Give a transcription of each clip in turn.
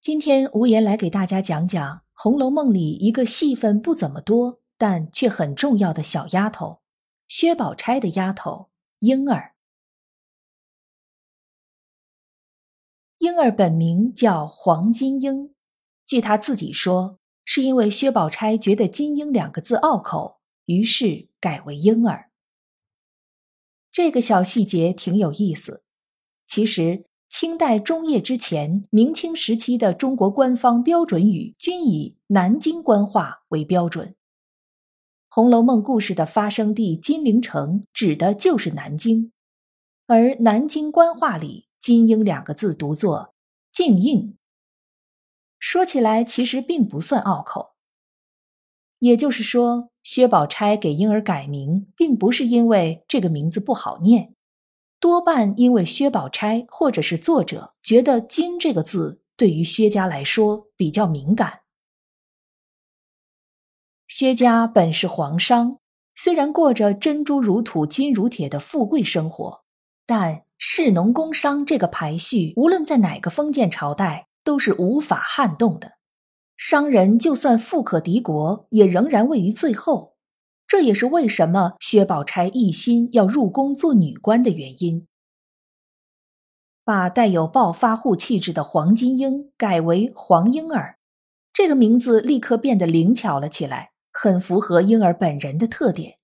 今天无言来给大家讲讲《红楼梦》里一个戏份不怎么多，但却很重要的小丫头——薛宝钗的丫头莺儿。莺儿本名叫黄金英，据她自己说，是因为薛宝钗觉得“金英”两个字拗口，于是改为莺儿。这个小细节挺有意思，其实。清代中叶之前，明清时期的中国官方标准语均以南京官话为标准。《红楼梦》故事的发生地金陵城指的就是南京，而南京官话里“金英”两个字读作“静应”。说起来，其实并不算拗口。也就是说，薛宝钗给婴儿改名，并不是因为这个名字不好念。多半因为薛宝钗或者是作者觉得“金”这个字对于薛家来说比较敏感。薛家本是皇商，虽然过着珍珠如土、金如铁的富贵生活，但士农工商这个排序，无论在哪个封建朝代都是无法撼动的。商人就算富可敌国，也仍然位于最后。这也是为什么薛宝钗一心要入宫做女官的原因。把带有暴发户气质的黄金英改为黄莺儿，这个名字立刻变得灵巧了起来，很符合婴儿本人的特点。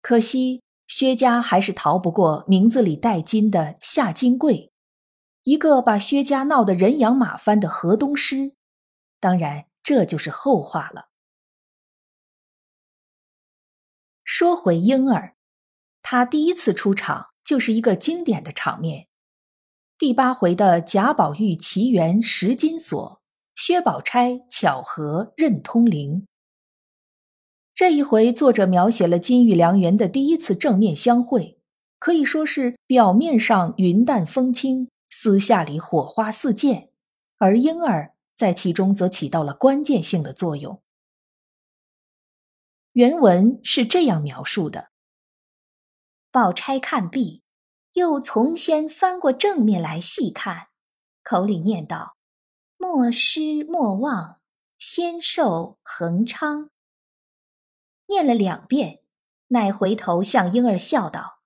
可惜薛家还是逃不过名字里带金的夏金桂，一个把薛家闹得人仰马翻的河东狮。当然，这就是后话了。说回莺儿，她第一次出场就是一个经典的场面。第八回的贾宝玉奇缘拾金锁，薛宝钗巧合认通灵。这一回，作者描写了金玉良缘的第一次正面相会，可以说是表面上云淡风轻，私下里火花四溅，而莺儿在其中则起到了关键性的作用。原文是这样描述的：宝钗看毕，又从先翻过正面来细看，口里念道：“莫失莫忘，仙寿恒昌。”念了两遍，乃回头向莺儿笑道：“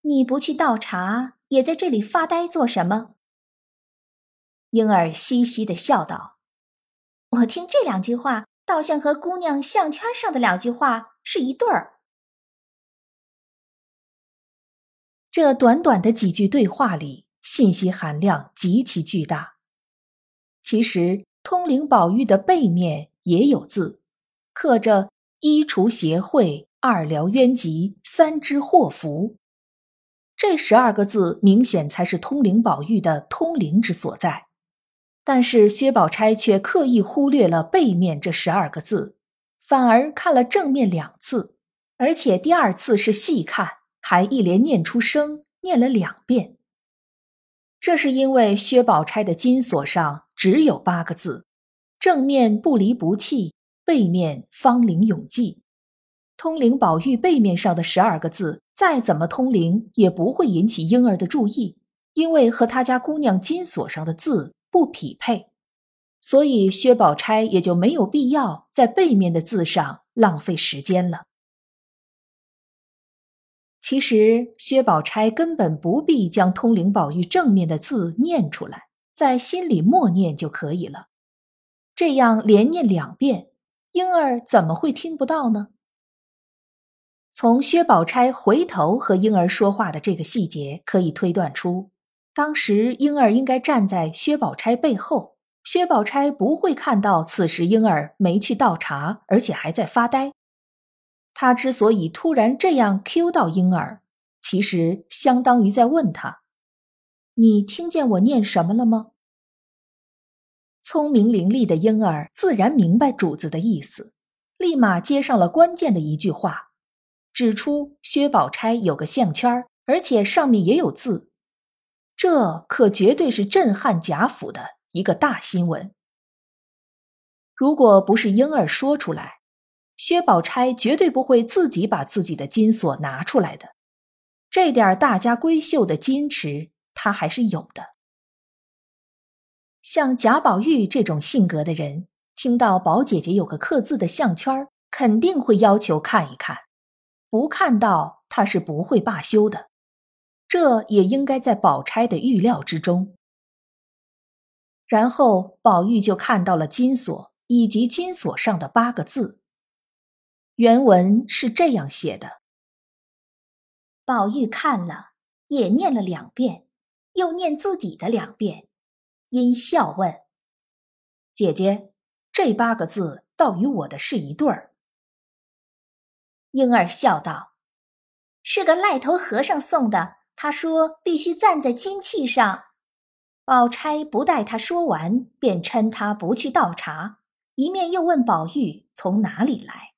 你不去倒茶，也在这里发呆做什么？”莺儿嘻嘻的笑道：“我听这两句话。”倒像和姑娘项圈上的两句话是一对儿。这短短的几句对话里，信息含量极其巨大。其实，通灵宝玉的背面也有字，刻着“一除邪秽，二疗冤疾，三知祸福”。这十二个字，明显才是通灵宝玉的通灵之所在。但是薛宝钗却刻意忽略了背面这十二个字，反而看了正面两次，而且第二次是细看，还一连念出声，念了两遍。这是因为薛宝钗的金锁上只有八个字：正面不离不弃，背面芳龄永继。通灵宝玉背面上的十二个字，再怎么通灵也不会引起婴儿的注意，因为和他家姑娘金锁上的字。不匹配，所以薛宝钗也就没有必要在背面的字上浪费时间了。其实薛宝钗根本不必将通灵宝玉正面的字念出来，在心里默念就可以了。这样连念两遍，婴儿怎么会听不到呢？从薛宝钗回头和婴儿说话的这个细节可以推断出。当时婴儿应该站在薛宝钗背后，薛宝钗不会看到此时婴儿没去倒茶，而且还在发呆。他之所以突然这样 Q 到婴儿，其实相当于在问他：你听见我念什么了吗？”聪明伶俐的婴儿自然明白主子的意思，立马接上了关键的一句话，指出薛宝钗有个项圈，而且上面也有字，这可绝对是震撼贾府的一个大新闻。如果不是婴儿说出来，薛宝钗绝对不会自己把自己的金锁拿出来的。这点大家闺秀的矜持，她还是有的。像贾宝玉这种性格的人，听到宝姐姐有个刻字的项圈，肯定会要求看一看，不看到他是不会罢休的。这也应该在宝钗的预料之中。然后宝玉就看到了金锁以及金锁上的八个字。原文是这样写的：宝玉看了，也念了两遍，又念自己的两遍。因笑问：“姐姐，这八个字倒与我的是一对儿。”婴儿笑道：“是个赖头和尚送的，他说必须站在金器上。”宝钗不待他说完，便嗔他不去倒茶，一面又问宝玉从哪里来。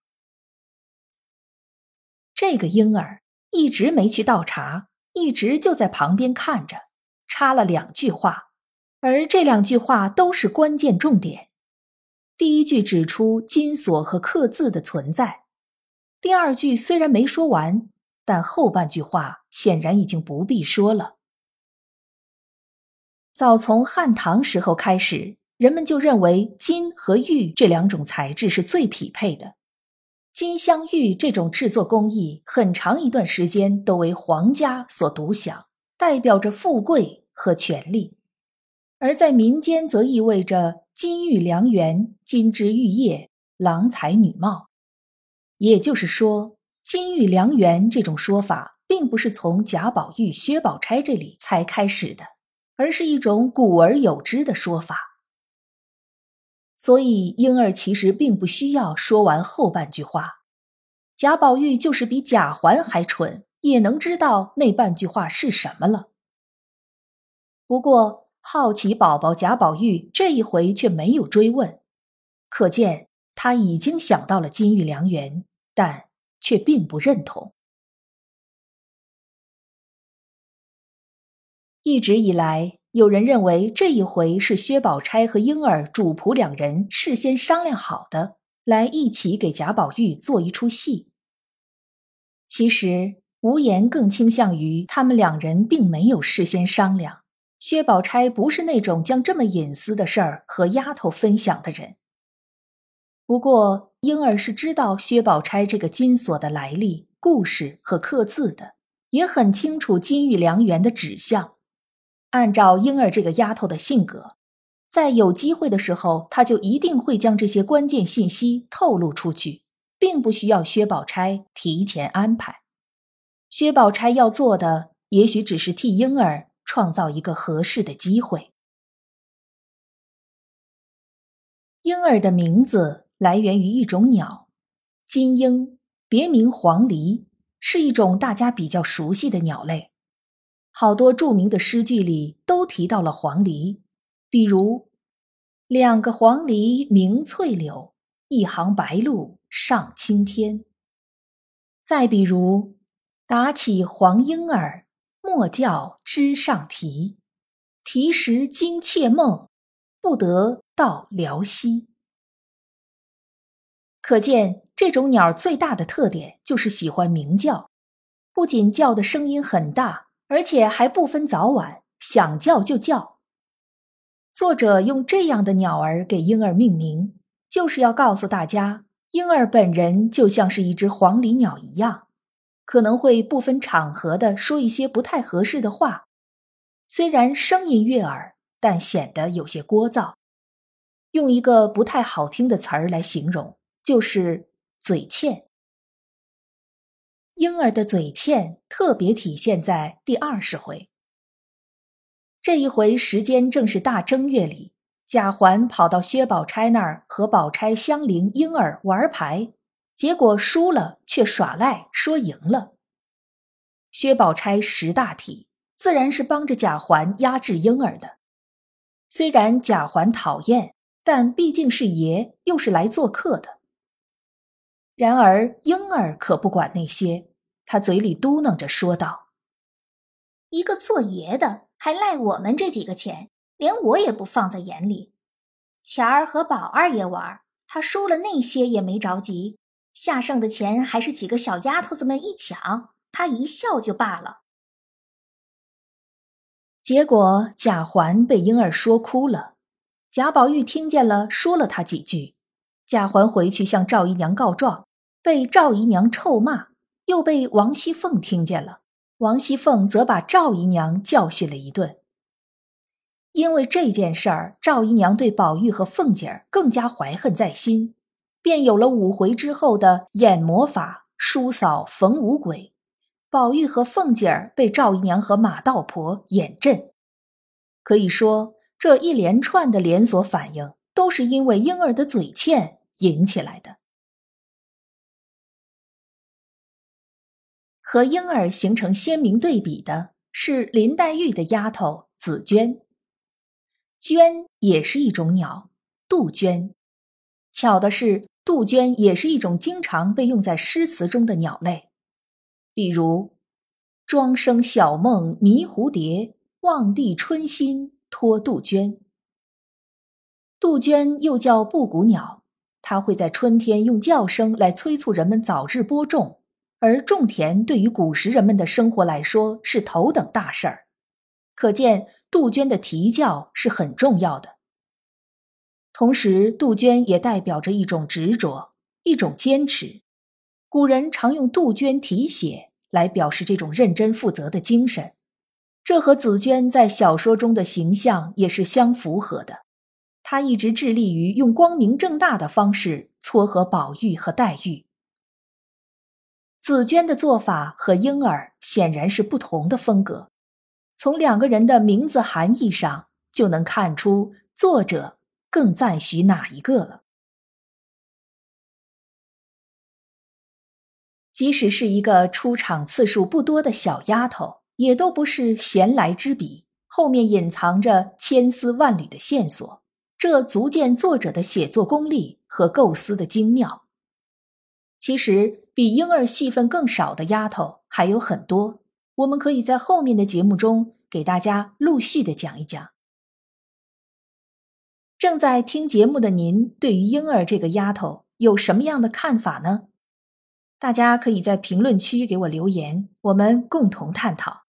这个婴儿一直没去倒茶，一直就在旁边看着，插了两句话。而这两句话都是关键重点。第一句指出金锁和刻字的存在，第二句虽然没说完，但后半句话显然已经不必说了。早从汉唐时候开始，人们就认为金和玉这两种材质是最匹配的。金镶玉这种制作工艺，很长一段时间都为皇家所独享，代表着富贵和权力。而在民间，则意味着金玉良缘、金枝玉叶、郎才女貌。也就是说，金玉良缘这种说法，并不是从贾宝玉、薛宝钗这里才开始的，而是一种古而有之的说法。所以，婴儿其实并不需要说完后半句话。贾宝玉就是比贾环还蠢，也能知道那半句话是什么了。不过，好奇宝宝贾宝玉这一回却没有追问，可见他已经想到了金玉良缘，但却并不认同。一直以来，有人认为这一回是薛宝钗和婴儿主仆两人事先商量好的，来一起给贾宝玉做一出戏。其实，无言更倾向于他们两人并没有事先商量。薛宝钗不是那种将这么隐私的事儿和丫头分享的人。不过，婴儿是知道薛宝钗这个金锁的来历、故事和刻字的，也很清楚金玉良缘的指向。按照婴儿这个丫头的性格，在有机会的时候，她就一定会将这些关键信息透露出去，并不需要薛宝钗提前安排。薛宝钗要做的，也许只是替婴儿。创造一个合适的机会。婴儿的名字来源于一种鸟，金鹰，别名黄鹂，是一种大家比较熟悉的鸟类。好多著名的诗句里都提到了黄鹂，比如“两个黄鹂鸣翠柳，一行白鹭上青天”。再比如“打起黄莺儿”。莫教枝上啼，啼时惊妾梦，不得到辽西。可见这种鸟最大的特点就是喜欢鸣叫，不仅叫的声音很大，而且还不分早晚，想叫就叫。作者用这样的鸟儿给婴儿命名，就是要告诉大家，婴儿本人就像是一只黄鹂鸟一样。可能会不分场合的说一些不太合适的话，虽然声音悦耳，但显得有些聒噪。用一个不太好听的词儿来形容，就是嘴欠。婴儿的嘴欠特别体现在第二十回。这一回时间正是大正月里，贾环跑到薛宝钗那儿和宝钗、香菱、婴儿玩牌。结果输了，却耍赖说赢了。薛宝钗识大体，自然是帮着贾环压制婴儿的。虽然贾环讨厌，但毕竟是爷，又是来做客的。然而婴儿可不管那些，他嘴里嘟囔着说道：“一个做爷的还赖我们这几个钱，连我也不放在眼里。钱儿和宝二爷玩，他输了那些也没着急，下剩的钱还是几个小丫头子们一抢，他一笑就罢了。”结果贾环被婴儿说哭了，贾宝玉听见了，说了他几句。贾环回去向赵姨娘告状，被赵姨娘臭骂，又被王熙凤听见了。王熙凤则把赵姨娘教训了一顿。因为这件事儿，赵姨娘对宝玉和凤姐儿更加怀恨在心，便有了五回之后的演魔法、叔嫂逢五鬼。宝玉和凤姐儿被赵姨娘和马道婆演阵，可以说这一连串的连锁反应都是因为婴儿的嘴欠引起来的。和婴儿形成鲜明对比的是林黛玉的丫头紫鹃，鹃也是一种鸟，杜鹃。巧的是，杜鹃也是一种经常被用在诗词中的鸟类。比如，庄生晓梦迷蝴蝶，望帝春心托杜鹃。杜鹃又叫布谷鸟，它会在春天用叫声来催促人们早日播种，而种田对于古时人们的生活来说是头等大事儿。可见杜鹃的啼叫是很重要的。同时，杜鹃也代表着一种执着，一种坚持。古人常用杜鹃啼血来表示这种认真负责的精神，这和紫鹃在小说中的形象也是相符合的。她一直致力于用光明正大的方式撮合宝玉和黛玉。紫鹃的做法和婴儿显然是不同的风格，从两个人的名字含义上就能看出作者更赞许哪一个了。即使是一个出场次数不多的小丫头，也都不是闲来之笔，后面隐藏着千丝万缕的线索，这足见作者的写作功力和构思的精妙。其实，比婴儿戏份更少的丫头还有很多，我们可以在后面的节目中给大家陆续的讲一讲。正在听节目的您，对于婴儿这个丫头有什么样的看法呢？大家可以在评论区给我留言，我们共同探讨。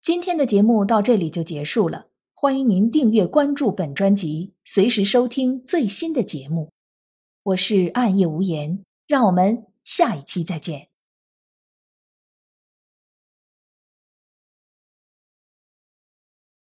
今天的节目到这里就结束了，欢迎您订阅关注本专辑，随时收听最新的节目。我是暗夜无言，让我们下一期再见。